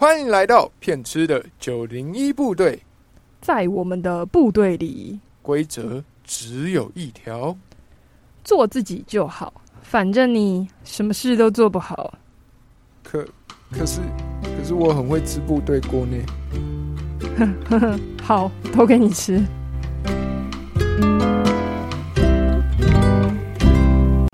欢迎来到骗吃的九零一部队，在我们的部队里，规则只有一条，做自己就好，反正你什么事都做不好。可可是可是我很会吃部队锅呢。呵呵，好，都给你吃。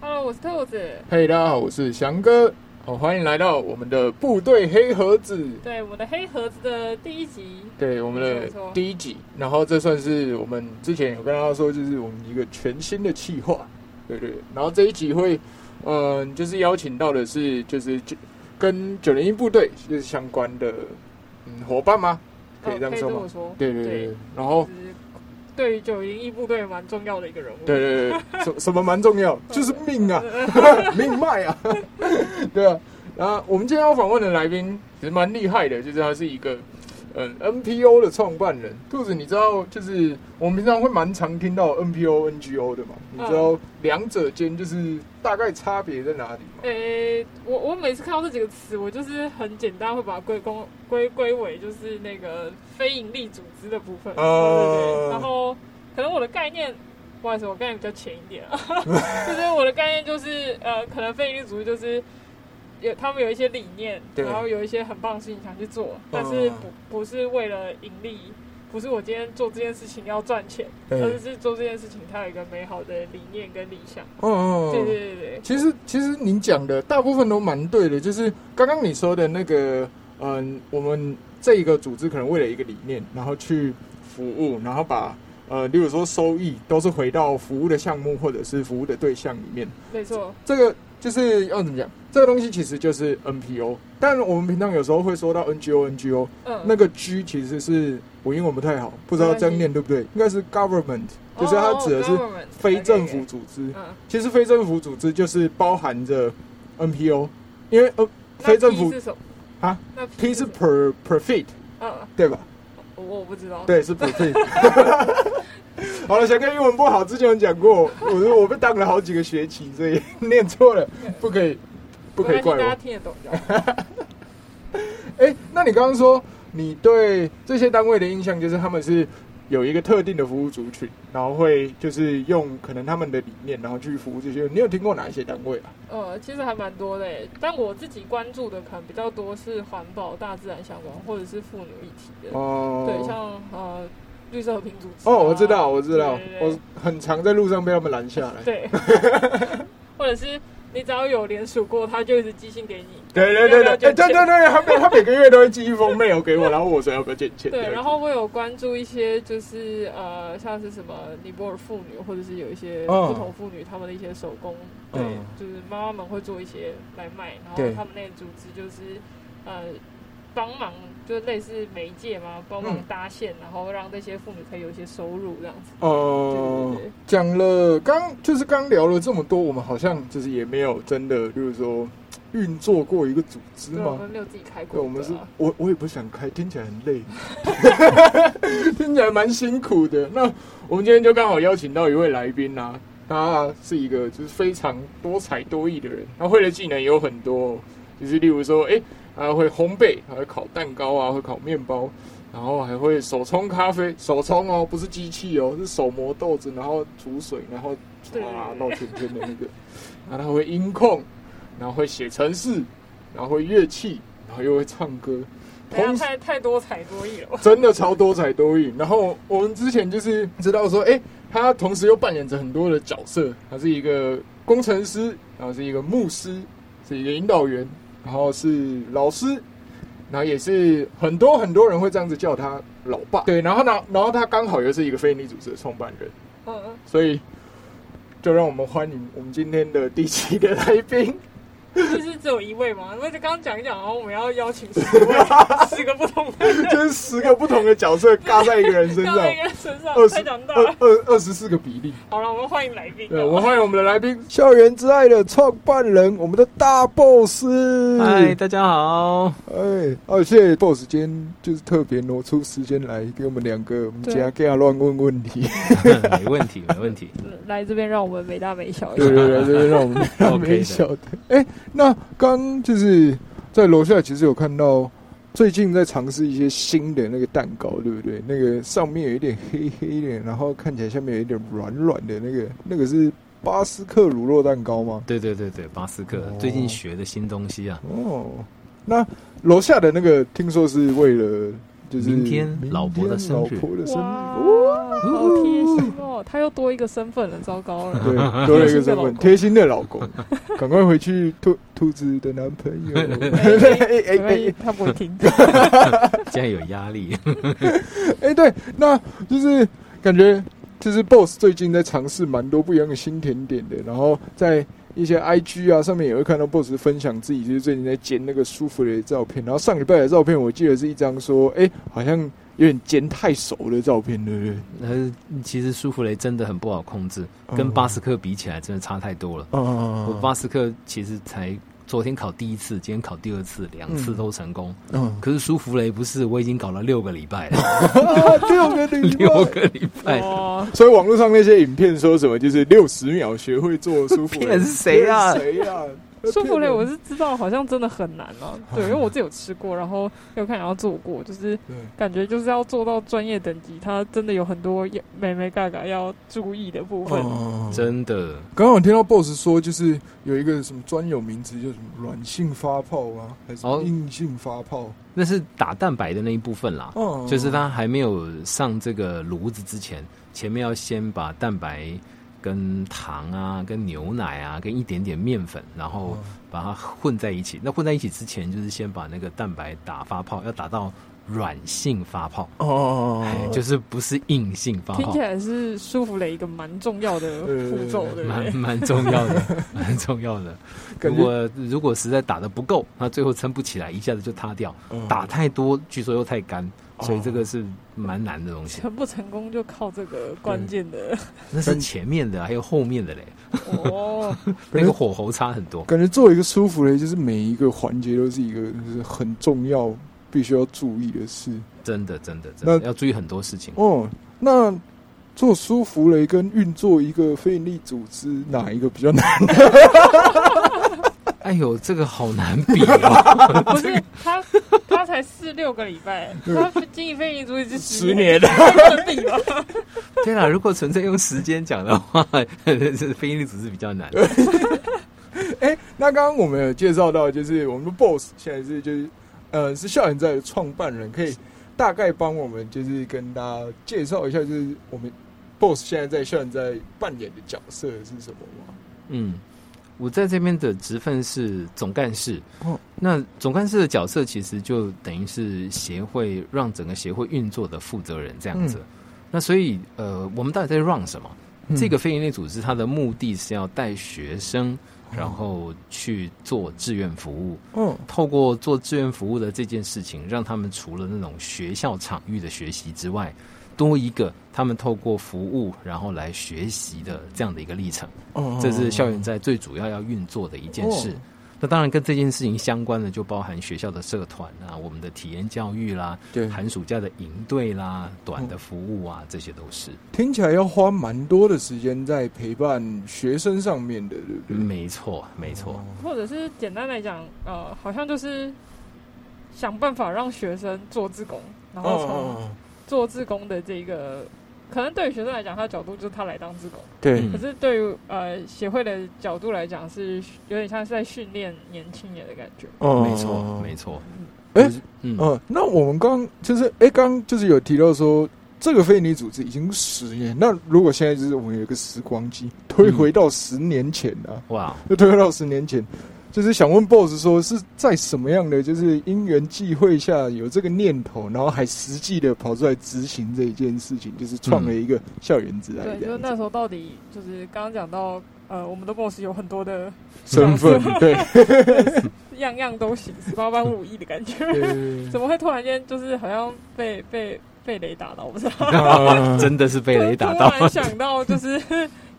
Hello，我是兔子。嘿，大家好，我是翔哥。好，欢迎来到我们的部队黑盒子。对，我们的黑盒子的第一集。对，我们的第一集。然后这算是我们之前有跟大家说，就是我们一个全新的企划。对对。然后这一集会，嗯，就是邀请到的是，就是就跟九零一部队就是相关的，嗯，伙伴吗？可以这样说吗？对对对。然后。对于九营一部队蛮重要的一个人物。对对对，什什么蛮重要？就是命啊，命脉啊。对啊，然后我们今天要访问的来宾其实蛮厉害的，就是他是一个嗯 NPO 的创办人。兔子，你知道就是我们平常会蛮常听到 NPO、NGO 的嘛？你知道两者间就是大概差别在哪里吗？诶，我我每次看到这几个词，我就是很简单会把它归公归归为就是那个非盈利组织的部分。哦。然后可能我的概念，不好意思，我概念比较浅一点啊。就是我的概念就是呃，可能非盈利组织就是有他们有一些理念，然后有一些很棒的事情想去做，但是不不是为了盈利。不是我今天做这件事情要赚钱，而是做这件事情它有一个美好的理念跟理想。嗯嗯，对对对对。其实其实您讲的大部分都蛮对的，就是刚刚你说的那个，嗯，我们这一个组织可能为了一个理念，然后去服务，然后把呃，例如说收益都是回到服务的项目或者是服务的对象里面。没错，这个。就是要怎么讲？这个东西其实就是 NPO，但我们平常有时候会说到 NGO，NGO，嗯，那个 G 其实是我英文不太好，不知道这样念对不对？应该是 Government，就是它指的是非政府组织。嗯，其实非政府组织就是包含着 NPO，因为呃，非政府啊，那 P 是 Per Profit，嗯，对吧？我我不知道，对，是 Profit。好了，小哥英文不好，之前有讲过，我 我被当了好几个学期，所以 念错了，不可以，不可以怪我。大家听得懂。哎，那你刚刚说你对这些单位的印象就是他们是有一个特定的服务族群，然后会就是用可能他们的理念，然后去服务这些。你有听过哪一些单位啊？呃，其实还蛮多的，但我自己关注的可能比较多是环保、大自然相关，或者是妇女议题的。哦，对，像呃。绿色和平组织哦，我知道，我知道，我很常在路上被他们拦下来。对，或者是你只要有联署过，他就一直寄信给你。对对对对，对对对，他每他每个月都会寄一封 mail 给我，然后我说要不要捐钱。对，然后我有关注一些，就是呃，像是什么尼泊尔妇女，或者是有一些不同妇女，他们的一些手工，对，就是妈妈们会做一些来卖，然后他们那个组织就是呃。帮忙就类似媒介嘛，帮忙搭线，然后让那些妇女可以有一些收入这样子。哦，讲了刚就是刚聊了这么多，我们好像就是也没有真的就是说运作过一个组织吗？我们没有自己开过。我们是我我也不想开，听起来很累，听起来蛮辛苦的。那我们今天就刚好邀请到一位来宾啊，他是一个就是非常多才多艺的人，他会的技能有很多，就是例如说，哎。还会烘焙，还会烤蛋糕啊，会烤面包，然后还会手冲咖啡，手冲哦，不是机器哦，是手磨豆子，然后煮水，然后唰到甜甜的那个。然后他会音控，然后会写程式，然后会乐器，然后又会唱歌，太太多才多艺了，真的超多才多艺。然后我们之前就是知道说，哎，他同时又扮演着很多的角色，他是一个工程师，然后是一个牧师，是一个引导员。然后是老师，然后也是很多很多人会这样子叫他老爸。对，然后呢，然后他刚好又是一个非你组织的创办人。嗯嗯。所以，就让我们欢迎我们今天的第七个来宾。就是只有一位嘛？因为刚刚讲一讲，然后我们要邀请十位，十个不同的，就是十个不同的角色嘎在一个人身上，一个人身上，二十二二二十四个比例。好了，我们欢迎来宾。对，我们欢迎我们的来宾，校园之爱的创办人，我们的大 boss。嗨，大家好。哎，哦，谢谢 boss 今天就是特别挪出时间来给我们两个，我们家给他乱问问题。没问题，没问题。来这边让我们没大没小。对对对，这边让我们没大没小的。哎。那刚就是在楼下，其实有看到最近在尝试一些新的那个蛋糕，对不对？那个上面有一点黑黑的，然后看起来下面有一点软软的，那个那个是巴斯克乳酪蛋糕吗？对对对对，巴斯克最近学的新东西啊。哦，那楼下的那个听说是为了。就是明天老婆的生日，哇，好贴心哦！他又多一个身份了，糟糕了，对，多了一个身份，贴心的老公，赶快回去兔兔子的男朋友，哎哎，他不会听，现在有压力。哎，对，那就是感觉就是 BOSS 最近在尝试蛮多不一样的新甜点的，然后在。一些 I G 啊，上面也会看到 Boss 分享自己就是最近在煎那个舒芙蕾的照片。然后上礼拜的照片，我记得是一张说，哎，好像有点煎太熟的照片，对不对？呃，其实舒芙蕾真的很不好控制，跟巴斯克比起来，真的差太多了。我巴斯克其实才。昨天考第一次，今天考第二次，两次都成功。嗯，可是舒芙蕾不是，我已经搞了六个礼拜了，六个礼六个礼拜。所以网络上那些影片说什么，就是六十秒学会做舒芙蕾，骗谁啊？谁呀？舒芙蕾我是知道，好像真的很难啊。对，因为我自己有吃过，然后有看人要做过，就是感觉就是要做到专业等级，它真的有很多美美嘎嘎要注意的部分。真的，刚刚我听到 BOSS 说，就是有一个什么专有名词，叫什么软性发泡啊，还是硬性发泡？那是打蛋白的那一部分啦。哦，就是它还没有上这个炉子之前，前面要先把蛋白。跟糖啊，跟牛奶啊，跟一点点面粉，然后把它混在一起。那混在一起之前，就是先把那个蛋白打发泡，要打到软性发泡哦，就是不是硬性发泡。听起来是舒服了一个蛮重要的步骤，对蛮蛮重要的，蛮重要的。如果如果实在打的不够，那最后撑不起来，一下子就塌掉。打太多，据说又太干。所以这个是蛮难的东西，成不成功就靠这个关键的。那是前面的，还有后面的嘞。哦，那个火候差很多。感觉做一个舒服的，就是每一个环节都是一个就是很重要、必须要注意的事。真的，真的，真的要注意很多事情。哦，那做舒服雷跟运作一个非营利组织，哪一个比较难？哎呦，这个好难比哦！不是 他，他才四六个礼拜，他经营非营组织十年了，比吗？对了，如果纯粹用时间讲的话，是 非营利组织比较难。哎，那刚刚我们有介绍到，就是我们的 boss 现在是就是呃是校园在的创办人，可以大概帮我们就是跟大家介绍一下，就是我们 boss 现在在校园在扮演的角色是什么吗？嗯。我在这边的职分是总干事。哦，那总干事的角色其实就等于是协会让整个协会运作的负责人这样子。那所以，呃，我们到底在 run 什么？这个非营利组织它的目的是要带学生，然后去做志愿服务。嗯，透过做志愿服务的这件事情，让他们除了那种学校场域的学习之外。多一个他们透过服务然后来学习的这样的一个历程，这是校园在最主要要运作的一件事。那当然跟这件事情相关的就包含学校的社团啊，我们的体验教育啦，对，寒暑假的营队啦，短的服务啊，这些都是。听起来要花蛮多的时间在陪伴学生上面的，对不对？没错，没错。或者是简单来讲，呃，好像就是想办法让学生做自工，然后从。做志工的这个，可能对于学生来讲，他的角度就是他来当志工。对。可是对于呃协会的角度来讲，是有点像是在训练年轻人的感觉。哦，没错，没错。哎，嗯，那我们刚就是哎，刚就是有提到说，这个非营利组织已经十年。那如果现在就是我们有一个时光机，推回到十年前啊，哇，就推回到十年前。就是想问 BOSS 说，是在什么样的就是因缘际会下有这个念头，然后还实际的跑出来执行这一件事情，就是创了一个校园之爱。对，就是那时候到底就是刚刚讲到，呃，我们的 BOSS 有很多的身份，对，样样都行，十八般武艺的感觉。怎么会突然间就是好像被被被雷打到？我不知道，真的是被雷打到。突然想到就是。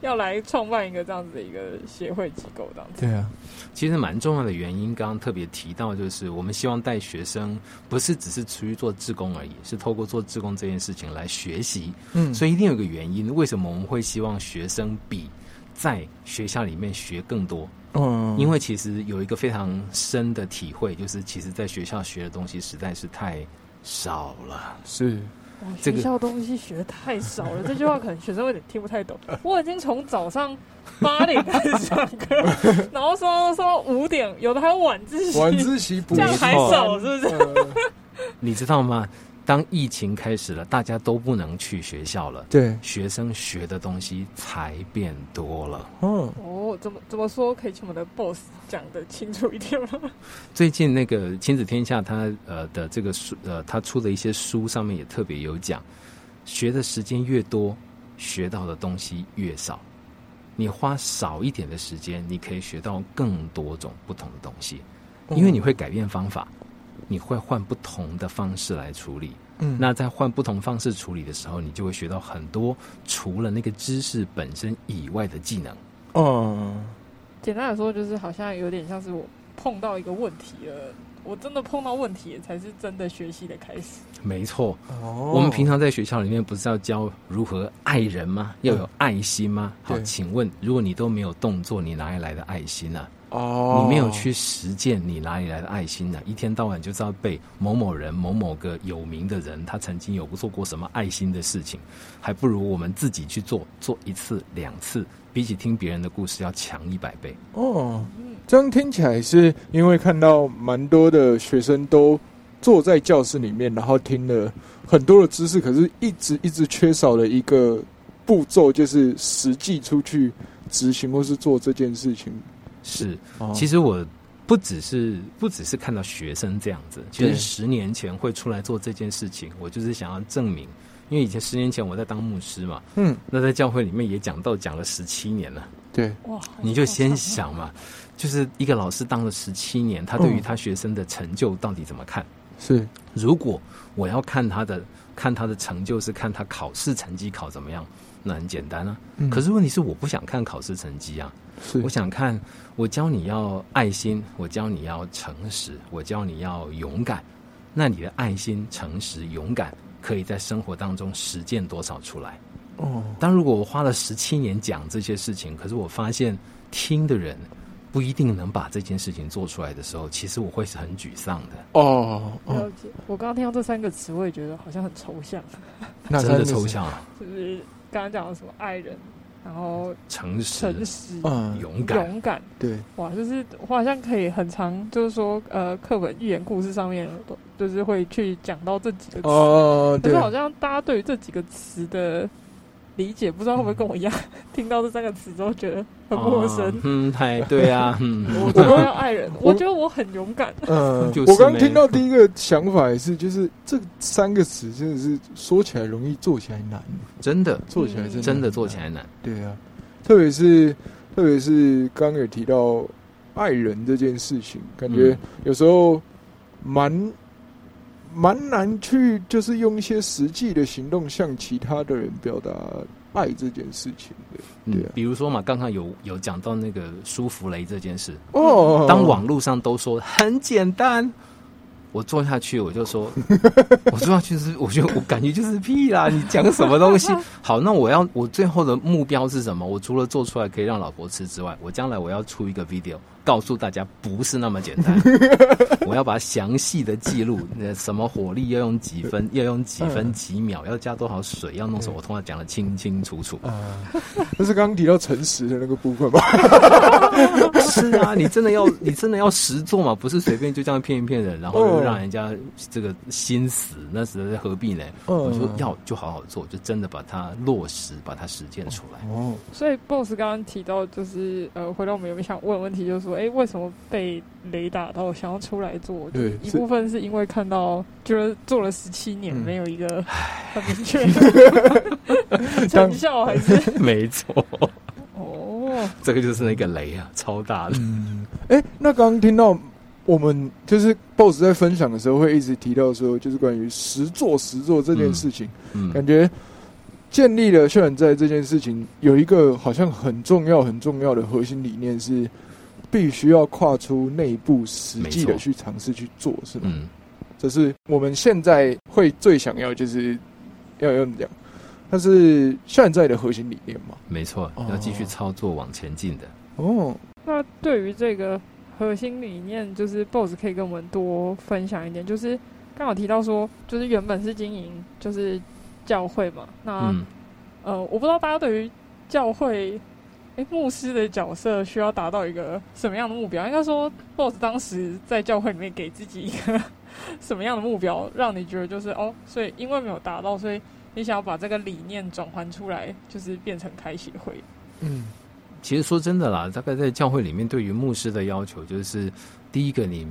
要来创办一个这样子的一个协会机构，这样子。对啊，其实蛮重要的原因，刚刚特别提到，就是我们希望带学生，不是只是出于做志工而已，是透过做志工这件事情来学习。嗯，所以一定有个原因，为什么我们会希望学生比在学校里面学更多。嗯，因为其实有一个非常深的体会，就是其实在学校学的东西实在是太少了。是。学校东西学的太少了，这句话可能学生有点听不太懂。我已经从早上八点开始上课，然后说说五点，有的还有晚自习，晚自习这样还少是不是？你知道吗？当疫情开始了，大家都不能去学校了，对，学生学的东西才变多了。嗯，哦，怎么怎么说？可以请我们的 boss 讲的清楚一点吗？最近那个亲子天下，他呃的这个书，呃，他出的一些书上面也特别有讲，学的时间越多，学到的东西越少。你花少一点的时间，你可以学到更多种不同的东西，因为你会改变方法。你会换不同的方式来处理，嗯，那在换不同方式处理的时候，你就会学到很多除了那个知识本身以外的技能。嗯，简单来说，就是好像有点像是我碰到一个问题了，我真的碰到问题才是真的学习的开始。没错，哦，我们平常在学校里面不是要教如何爱人吗？要有爱心吗？好，请问，如果你都没有动作，你哪里来的爱心呢？哦，你没有去实践，你哪里来的爱心呢？一天到晚就知道被某某人、某某个有名的人，他曾经有做过什么爱心的事情，还不如我们自己去做，做一次、两次，比起听别人的故事要强一百倍。哦，这样听起来是因为看到蛮多的学生都坐在教室里面，然后听了很多的知识，可是一直一直缺少了一个步骤，就是实际出去执行或是做这件事情。是，其实我不只是不只是看到学生这样子，其实十年前会出来做这件事情，我就是想要证明，因为以前十年前我在当牧师嘛，嗯，那在教会里面也讲到讲了十七年了，对，哇，你就先想嘛，就是一个老师当了十七年，他对于他学生的成就到底怎么看？是，如果我要看他的看他的成就，是看他考试成绩考怎么样，那很简单啊，可是问题是我不想看考试成绩啊。我想看，我教你要爱心，我教你要诚实，我教你要勇敢。那你的爱心、诚实、勇敢，可以在生活当中实践多少出来？哦，但如果我花了十七年讲这些事情，可是我发现听的人不一定能把这件事情做出来的时候，其实我会是很沮丧的。哦，了解。我刚刚听到这三个词，我也觉得好像很抽象。那真的抽象啊？就是刚刚讲的什么爱人？然后诚实、诚实、嗯，勇敢、勇敢，对，哇，就是我好像可以很长，就是说，呃，课本寓言故事上面都就是会去讲到这几个词，哦，可是好像大家对于这几个词的。理解不知道会不会跟我一样，听到这三个词之后觉得很陌生。嗯，太对啊，嗯，我都要爱人，我觉得我很勇敢。嗯，我刚听到第一个想法也是，就是这三个词真的是说起来容易，做起来难。真的，做起来真真的做起来难。对啊，特别是特别是刚刚有提到爱人这件事情，感觉有时候蛮。蛮难去，就是用一些实际的行动向其他的人表达爱这件事情的。对，比如说嘛，刚刚有有讲到那个舒芙蕾这件事哦。当网络上都说很简单，我做下去我就说，我做下去是，我觉得我感觉就是屁啦！你讲什么东西？好，那我要我最后的目标是什么？我除了做出来可以让老婆吃之外，我将来我要出一个 video。告诉大家不是那么简单，我要把详细的记录，那什么火力要用几分，要用几分几秒，要加多少水，要弄什么，我通常讲的清清楚楚。啊，那是刚刚提到诚实的那个部分吧？是啊，你真的要，你真的要实做嘛？不是随便就这样骗一骗人，然后又让人家这个心死，那实在何必呢？我说要就好好做，就真的把它落实，把它实践出来。哦，所以 boss 刚刚提到，就是呃，回到我们有没有想问问题，就是说。哎，为什么被雷打到想要出来做？对，一部分是因为看到就是做了十七年，没有一个很明确的 成效，还是 没错。哦，这个就是那个雷啊，超大的。嗯，哎，那刚刚听到我们就是 BOSS 在分享的时候，会一直提到说，就是关于实做实做这件事情，感觉建立了渲染在这件事情有一个好像很重要很重要的核心理念是。必须要跨出内部实际的去尝试去做，是吗？嗯，这是我们现在会最想要，就是要用讲，它是现在的核心理念嘛？没错，要继续操作往前进的。哦，那对于这个核心理念，就是 BOSS 可以跟我们多分享一点。就是刚好提到说，就是原本是经营就是教会嘛。那呃，我不知道大家对于教会，哎，牧师的角色需要达到一个什么样的目标？应该说，BOSS 当时在教会里面给自己一个 什么样的目标，让你觉得就是哦，所以因为没有达到，所以你想要把这个理念转换出来，就是变成开协会。嗯。其实说真的啦，大概在教会里面，对于牧师的要求就是，第一个你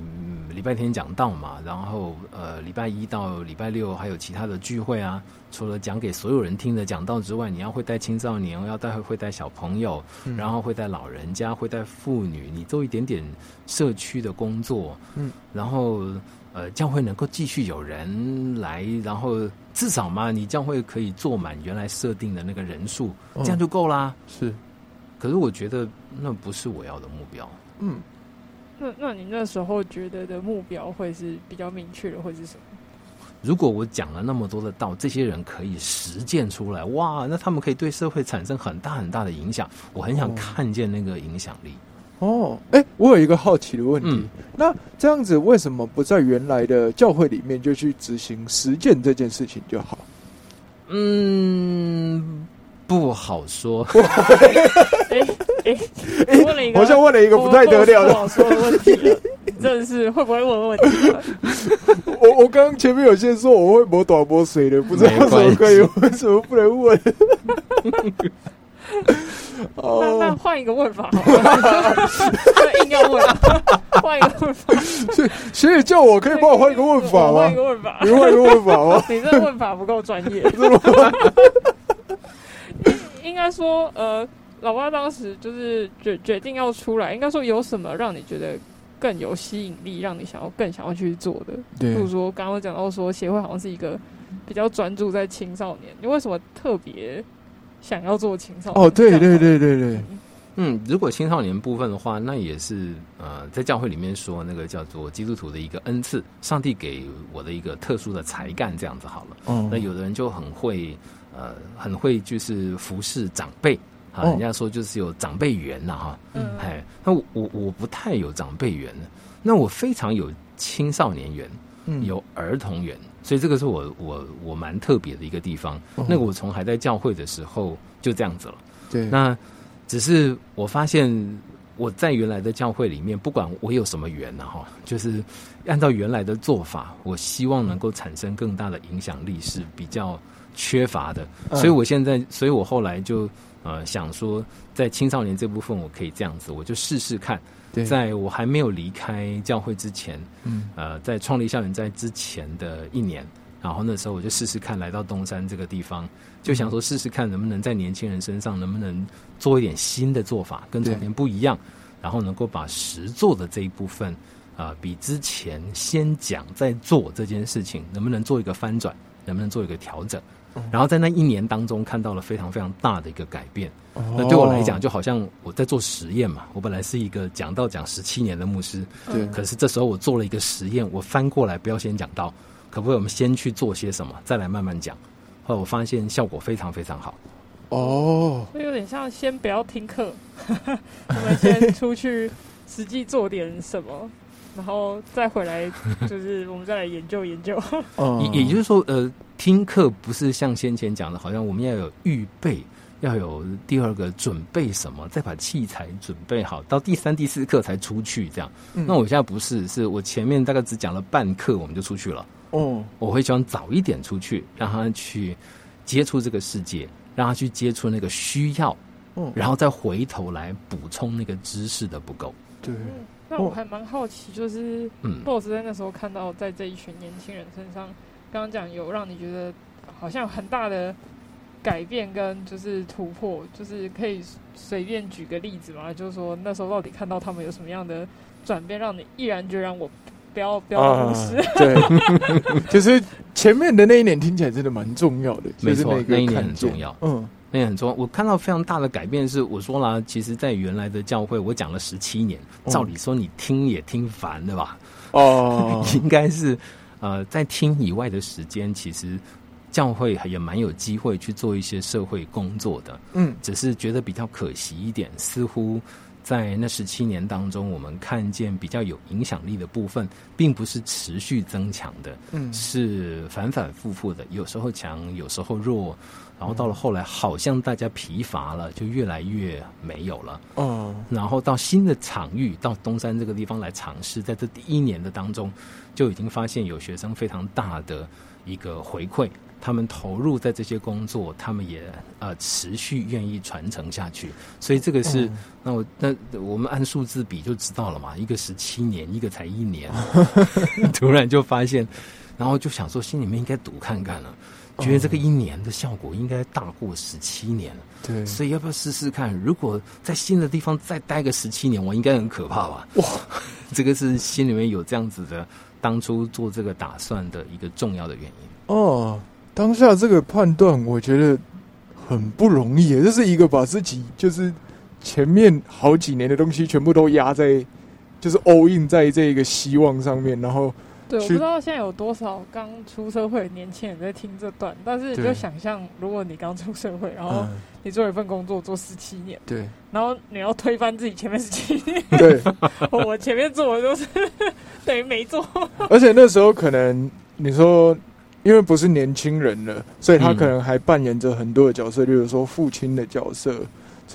礼拜天讲道嘛，然后呃礼拜一到礼拜六还有其他的聚会啊，除了讲给所有人听的讲道之外，你要会带青少年，要带会带小朋友，然后会带老人家，会带妇女，你做一点点社区的工作，嗯，然后呃教会能够继续有人来，然后至少嘛，你教会可以坐满原来设定的那个人数，这样就够啦，是。可是我觉得那不是我要的目标。嗯，那那你那时候觉得的目标会是比较明确的，会是什么？如果我讲了那么多的道，这些人可以实践出来，哇，那他们可以对社会产生很大很大的影响。我很想看见那个影响力。哦，哎，我有一个好奇的问题，那这样子为什么不在原来的教会里面就去执行实践这件事情就好？嗯。不好说。哎哎，问了一个，好像问了一个不太得了的问题了。真的是会不会问问题？我我刚刚前面有些说我会磨短磨水的，不知道为什么可以，为什么不能问？那那换一个问法，硬要问，换一个问法。所以所以叫我可以帮我换一个问法吗？换一个问法，你换一个问法吗？你这问法不够专业。应该说，呃，老爸当时就是决决定要出来。应该说，有什么让你觉得更有吸引力，让你想要更想要去做的？比如说，刚刚讲到说，协会好像是一个比较专注在青少年。你为什么特别想要做青少年？哦，对对对对对。嗯，如果青少年部分的话，那也是呃，在教会里面说那个叫做基督徒的一个恩赐，上帝给我的一个特殊的才干，这样子好了。嗯，那有的人就很会。呃，很会就是服侍长辈啊，人家说就是有长辈缘呐哈，哎，那我我不太有长辈缘那我非常有青少年缘，有儿童缘，所以这个是我我我蛮特别的一个地方。那个我从还在教会的时候就这样子了，对，那只是我发现我在原来的教会里面，不管我有什么缘呢哈，就是按照原来的做法，我希望能够产生更大的影响力是比较。缺乏的，所以我现在，所以我后来就呃想说，在青少年这部分，我可以这样子，我就试试看，在我还没有离开教会之前，嗯，呃，在创立校园在之前的一年，然后那时候我就试试看，来到东山这个地方，就想说试试看能不能在年轻人身上能不能做一点新的做法，跟从前不一样，然后能够把实做的这一部分啊，比之前先讲再做这件事情，能不能做一个翻转，能不能做一个调整。然后在那一年当中看到了非常非常大的一个改变，那对我来讲就好像我在做实验嘛。我本来是一个讲道讲十七年的牧师，对。可是这时候我做了一个实验，我翻过来不要先讲道，可不可以我们先去做些什么，再来慢慢讲？后来我发现效果非常非常好。哦，就有点像先不要听课，我们先出去实际做点什么，然后再回来，就是我们再来研究研究。也也就是说，呃。听课不是像先前讲的，好像我们要有预备，要有第二个准备什么，再把器材准备好，到第三、第四课才出去这样。那我现在不是，是我前面大概只讲了半课，我们就出去了。哦，我会希望早一点出去，让他去接触这个世界，让他去接触那个需要，嗯，然后再回头来补充那个知识的不够。对，那我还蛮好奇，就是嗯，boss 在那时候看到在这一群年轻人身上。刚刚讲有让你觉得好像很大的改变跟就是突破，就是可以随便举个例子嘛？就是说那时候到底看到他们有什么样的转变，让你毅然决然我不要不要忽视。对，就是前面的那一年听起来真的蛮重要的，没错，那一年很重要。嗯，那也很重要。我看到非常大的改变是，我说了，其实，在原来的教会，我讲了十七年，照理说你听也听烦的吧？哦，应该是。呃，在听以外的时间，其实教会也蛮有机会去做一些社会工作的，嗯，只是觉得比较可惜一点，似乎在那十七年当中，我们看见比较有影响力的部分，并不是持续增强的，嗯。是反反复复的，有时候强，有时候弱，然后到了后来，好像大家疲乏了，就越来越没有了。哦，然后到新的场域，到东山这个地方来尝试，在这第一年的当中，就已经发现有学生非常大的一个回馈，他们投入在这些工作，他们也呃持续愿意传承下去，所以这个是、嗯那我那我们按数字比就知道了嘛，一个十七年，一个才一年，突然就发现，然后就想说心里面应该赌看看了。觉得这个一年的效果应该大过十七年了，对，所以要不要试试看？如果在新的地方再待个十七年，我应该很可怕吧？哇，这个是心里面有这样子的，当初做这个打算的一个重要的原因。哦，当下这个判断，我觉得很不容易。这是一个把自己就是前面好几年的东西全部都压在，就是 all in 在这个希望上面，然后对，我不知道现在有多少刚出社会的年轻人在听这段，但是你就想象，如果你刚出社会，然后嗯，你做一份工作做十七年，对然后你要推翻自己前面十七年，对，我前面做的都是 等于没做。而且那时候可能你说。因为不是年轻人了，所以他嗯可能还扮演着很多的角色，例如说父亲的角色，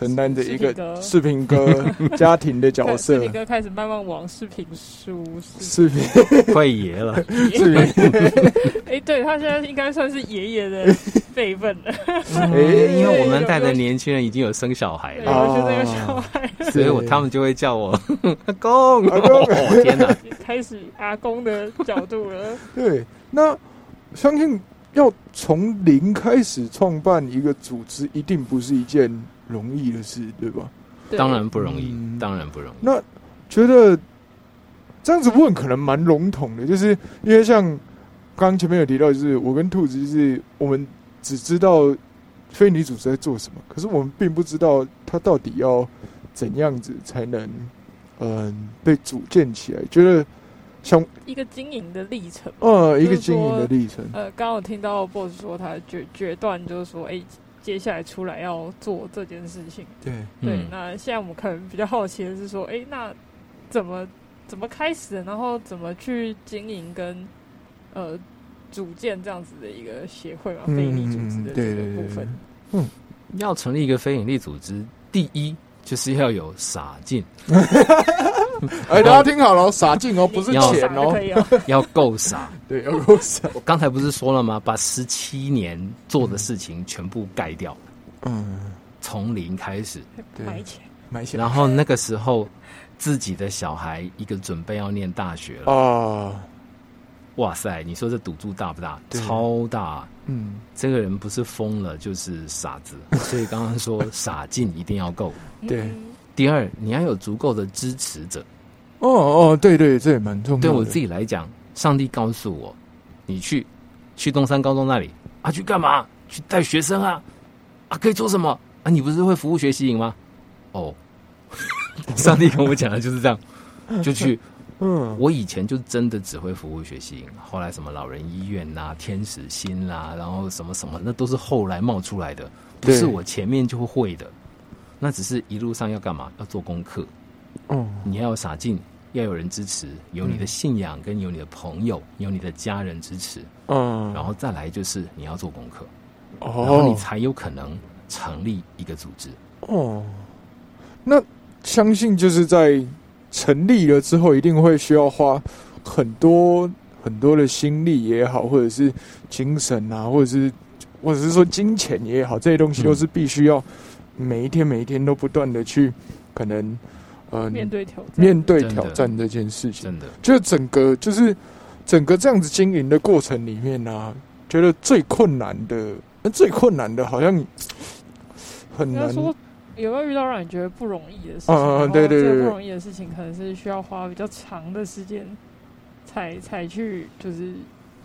承担着一个视频哥。家庭的角色。视，频哥开始慢慢往视频书视视频。快爷了，视频，哎、对他现在应该算是爷爷的辈分了。哎。因为我们带的年轻人已经有生小孩对，了，有小孩。所以我他们就会叫我 阿公。阿公。哦天哪！开始阿公的角度了。对，那相信要从零开始创办一个组织，一定不是一件容易的事，对吧？对当然不容易嗯，当然不容易。那觉得这样子问可能蛮笼统的，就是因为像刚刚前面有提到，就是我跟兔子，就是我们只知道非营利组织在做什么，可是我们并不知道她到底要怎样子才能嗯、被组建起来。觉得像一个经营的历程。呃一个经营的历程，呃，刚刚我听到 boss 说他决决断，就是说，哎、接下来出来要做这件事情。对，对，嗯那现在我们可能比较好奇的是说，哎、那怎么怎么开始，然后怎么去经营跟呃组建这样子的一个协会嘛，非营利组织的这对对对个部分。嗯，要成立一个非营利组织，第一就是要有洒劲，哎，大家听好了，洒劲哦，不是要钱哦。要够洒。对，要够洒，我刚才不是说了吗？把十七年做的事情全部盖掉，嗯，从零开始。对买钱，买钱然后那个时候，自己的小孩一个准备要念大学了，啊，哇塞！你说这赌注大不大？超大！嗯，这个人不是疯了就是傻子，所以刚刚说傻劲一定要够。对嗯第二，你要有足够的支持者。哦哦，对对，这也蛮重要的。对我自己来讲，上帝告诉我，你去去东山高中那里啊，去干嘛？去带学生啊啊，可以做什么啊？你不是会服务学习营吗？哦，上帝跟我讲的就是这样，就去。嗯，我以前就真的只会服务学习营，后来什么老人医院呐、天使心啦、然后什么什么，那都是后来冒出来的，不是我前面就会的。那只是一路上要干嘛？要做功课，哦，你要有傻劲，要有人支持，有你的信仰，跟有你的朋友，有你的家人支持，嗯，然后再来就是你要做功课，然后你哦才有可能成立一个组织。哦，那相信就是在成立了之后，一定会需要花很多很多的心力也好，或者是精神啊，或者是或者是说金钱也好，这些东西嗯都是必须要每一天每一天都不断的去可能呃面对挑战，面对挑战这件事情。真的，就整个就是整个这样子经营的过程里面呢、啊，觉得最困难的，那最困难的好像很难。有没有遇到让你觉得不容易的事情？嗯对对对对不容易的事情可能是需要花比较长的时间才才去就是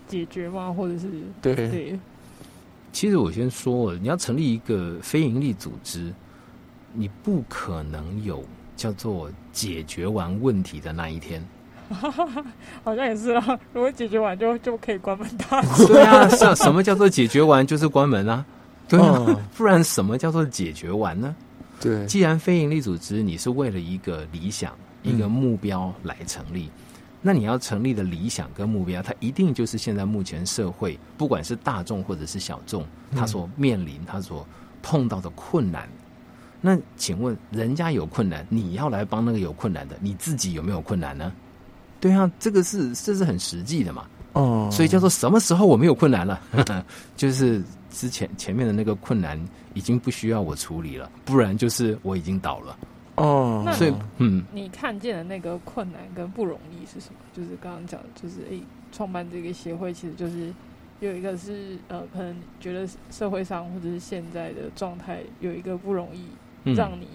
解决吗？或者是对对其实我先说，你要成立一个非营利组织，你不可能有叫做解决完问题的那一天。好像也是啊。如果解决完就就可以关门大 对啊，什什么叫做解决完就是关门啊？对啊，不然什么叫做解决完呢？对，既然非营利组织你是为了一个理想、一个目标来成立，那你要成立的理想跟目标，它一定就是现在目前社会不管是大众或者是小众，他所面临、他所碰到的困难。那请问，人家有困难，你要来帮那个有困难的，你自己有没有困难呢？对啊，这个是这是很实际的嘛。哦，所以叫做什么时候我没有困难了？就是之前前面的那个困难已经不需要我处理了，不然就是我已经倒了。哦，所以嗯，你看见的那个困难跟不容易是什么？就是刚刚讲，就是诶，创办这个协会其实就是有一个是呃，可能觉得社会上或者是现在的状态有一个不容易。让你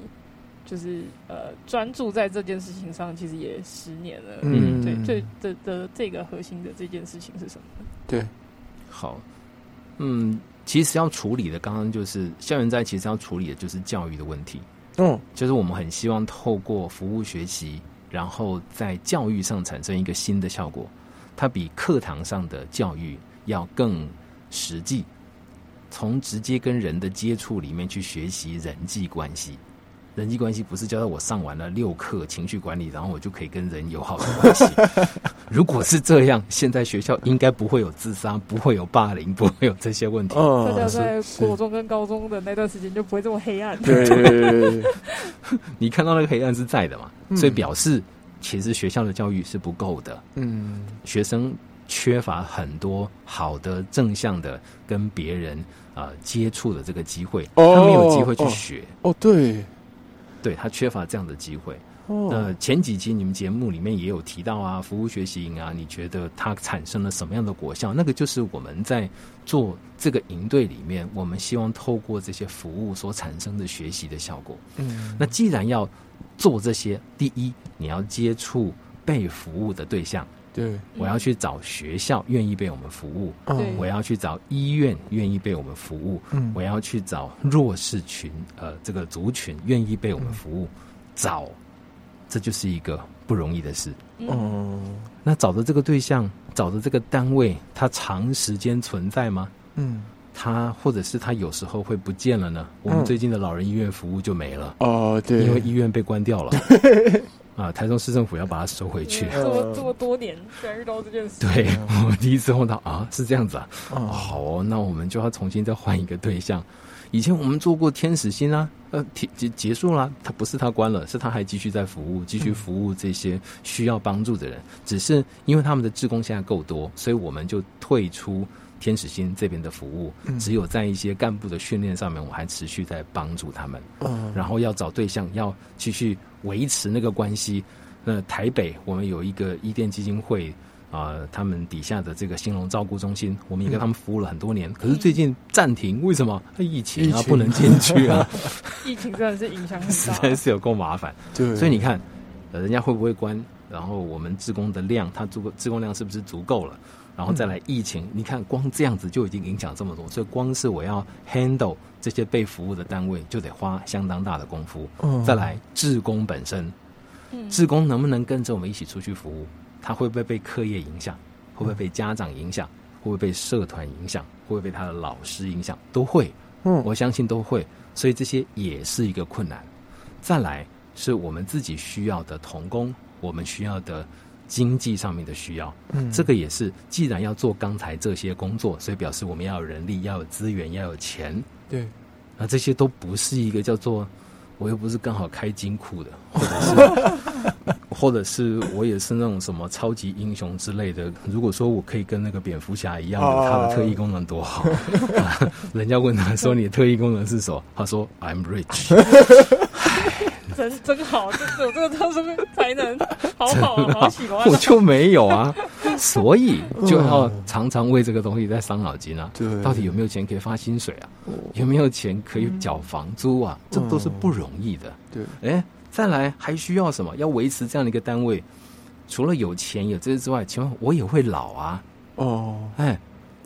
就是呃专注在这件事情上，其实也十年了。嗯，对，最的的这个核心的这件事情是什么？对，好，嗯，其实要处理的，刚刚就是校园在，其实要处理的就是教育的问题。嗯，就是我们很希望透过服务学习，然后在教育上产生一个新的效果，它比课堂上的教育要更实际。从直接跟人的接触里面去学习人际关系，人际关系不是教到我上完了六课情绪管理，然后我就可以跟人友好的关系。如果是这样，现在学校应该不会有自杀，不会有霸凌，不会有这些问题。大家在国中跟高中的那段时间就不会这么黑暗。对，你看到那个黑暗是在的嘛？所以表示其实学校的教育是不够的。嗯，学生缺乏很多好的正向的跟别人。啊，接触的这个机会，他没有机会去学。哦，对，对他缺乏这样的机会。那前几期你们节目里面也有提到啊，服务学习营啊，你觉得它产生了什么样的果效？那个就是我们在做这个营队里面，我们希望透过这些服务所产生的学习的效果。嗯，那既然要做这些，第一，你要接触被服务的对象。对，我要去找学校愿意被我们服务，我要去找医院愿意被我们服务，嗯我要去找弱势群，呃，这个族群愿意被我们服务，找，这就是一个不容易的事。哦，那找的这个对象，找的这个单位，它长时间存在吗？嗯，它或者是他有时候会不见了呢？我们最近的老人医院服务就没了。哦，对，因为医院被关掉了。啊！台中市政府要把它收回去。这么这么多年，居然遇到这件事。对我第一次碰到啊，是这样子啊。好哦，那我们就要重新再换一个对象。以前我们做过天使心啊，呃，结结束了，他不是他关了，是他还继续在服务，继续服务这些需要帮助的人。只是因为他们的职工现在够多，所以我们就退出。天使星这边的服务，只有在一些干部的训练上面，我还持续在帮助他们。嗯，然后要找对象，要继续维持那个关系。那台北我们有一个伊甸基金会啊，他们底下的这个兴隆照顾中心，我们也跟他们服务了很多年。可是最近暂停，为什么？疫情啊，不能进去啊。疫情真的是影响很大，实在是有够麻烦。对，所以你看，呃，人家会不会关？然后我们自工的量，它足职工量是不是足够了？然后再来疫情，你看光这样子就已经影响这么多，所以光是我要 handle 这些被服务的单位，就得花相当大的功夫。再来，志工本身，志工能不能跟着我们一起出去服务？他会不会被课业影响？会不会被家长影响？会不会被社团影响？会不会被他的老师影响？都会，嗯，我相信都会。所以这些也是一个困难。再来，是我们自己需要的童工，我们需要的。经济上面的需要，嗯，这个也是。既然要做刚才这些工作，所以表示我们要有人力，要有资源，要有钱。对，那这些都不是一个叫做我又不是刚好开金库的，或者是或者是我也是那种什么超级英雄之类的。如果说我可以跟那个蝙蝠侠一样有他的特异功能多好，人家问他说你的特异功能是什么？他说 I'm rich。真真好，就有这个特殊才能，好好好喜欢。我就没有啊，所以就要常常为这个东西在伤脑筋啊。对，到底有没有钱可以发薪水啊？有没有钱可以缴房租啊？这都是不容易的。对，哎，再来还需要什么？要维持这样的一个单位，除了有钱有这些之外，请问我也会老啊。哦，哎。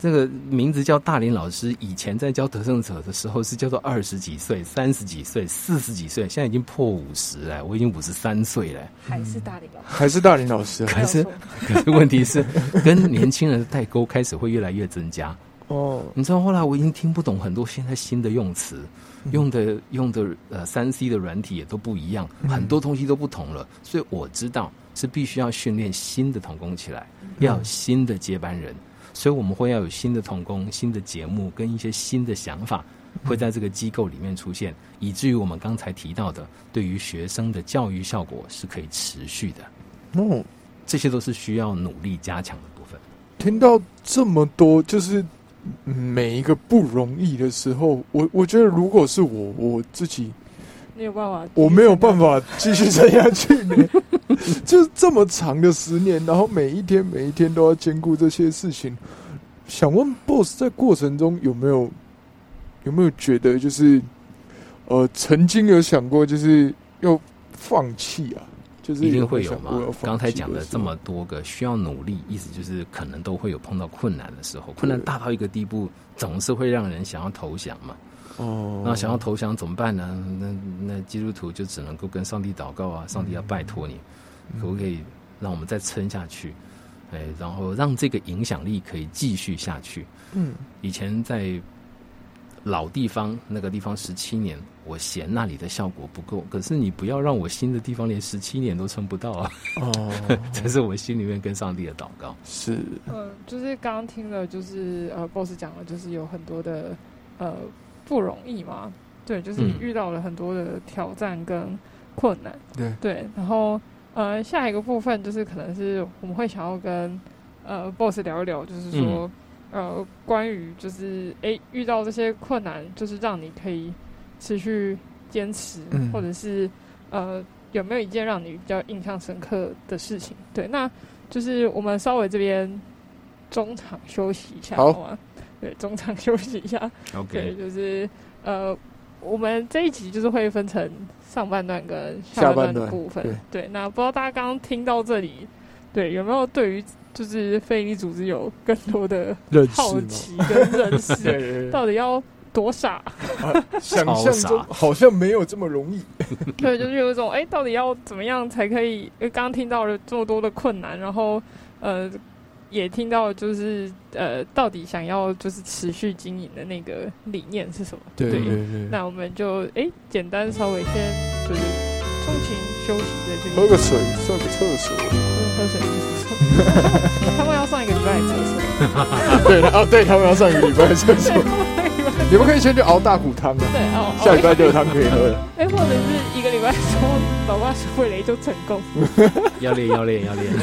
这个名字叫大林老师，以前在教得胜者的时候是叫做二十几岁、三十几岁、四十几岁，现在已经破五十了，我已经五十三岁了，还是大林老师，还是大林老师，可是 可是问题是，跟年轻人的代沟开始会越来越增加。哦，你知道后来我已经听不懂很多现在新的用词，用的用的呃三 C 的软体也都不一样，很多东西都不同了，所以我知道是必须要训练新的童工起来，要新的接班人。所以我们会要有新的童工、新的节目跟一些新的想法，会在这个机构里面出现，以至于我们刚才提到的，对于学生的教育效果是可以持续的。哦，这些都是需要努力加强的部分。听到这么多，就是每一个不容易的时候，我我觉得如果是我我自己，没有办法，我没有办法继续撑下去。就这么长的十年，然后每一天每一天都要兼顾这些事情。想问 BOSS 在过程中有没有有没有觉得就是呃曾经有想过就是要放弃啊？就是一定会有吗？刚才讲的这么多个需要努力，意思就是可能都会有碰到困难的时候，困难大到一个地步，总是会让人想要投降嘛。哦，那想要投降怎么办呢？那那基督徒就只能够跟上帝祷告啊，上帝要拜托你。可不可以让我们再撑下去？哎，然后让这个影响力可以继续下去。嗯，以前在老地方那个地方十七年，我嫌那里的效果不够。可是你不要让我新的地方连十七年都撑不到啊！哦，这是我心里面跟上帝的祷告。是，嗯，就是刚刚听了，就是呃，boss 讲了，就是有很多的呃不容易嘛。对，就是你遇到了很多的挑战跟困难。对，对，然后。呃，下一个部分就是可能是我们会想要跟呃 boss 聊一聊，就是说呃关于就是哎遇到这些困难，就是让你可以持续坚持，或者是呃有没有一件让你比较印象深刻的事情？对，那就是我们稍微这边中场休息一下，好吗？对，中场休息一下。OK，对，就是呃我们这一集就是会分成。上半段跟下半段的部分，对，那不知道大家刚刚听到这里，对有没有对于就是非营利组织有更多的好奇跟认识？到底要多傻？想象中好像没有这么容易。对，就是有一种哎，到底要怎么样才可以？刚听到了这么多的困难，然后呃。也听到，就是呃，到底想要就是持续经营的那个理念是什么？对对对。那我们就哎，简单稍微先就是通勤休息在这里。喝个水，上个厕所。喝水就是厕 他们要上一个礼拜的厕所。对的哦，对他们要上一个礼拜的厕所。你们可以先去熬大骨汤啊。对哦。下礼拜就有汤可以喝了。哎，或者是一个礼拜之后，老爸说回来就成功。要练要练要练。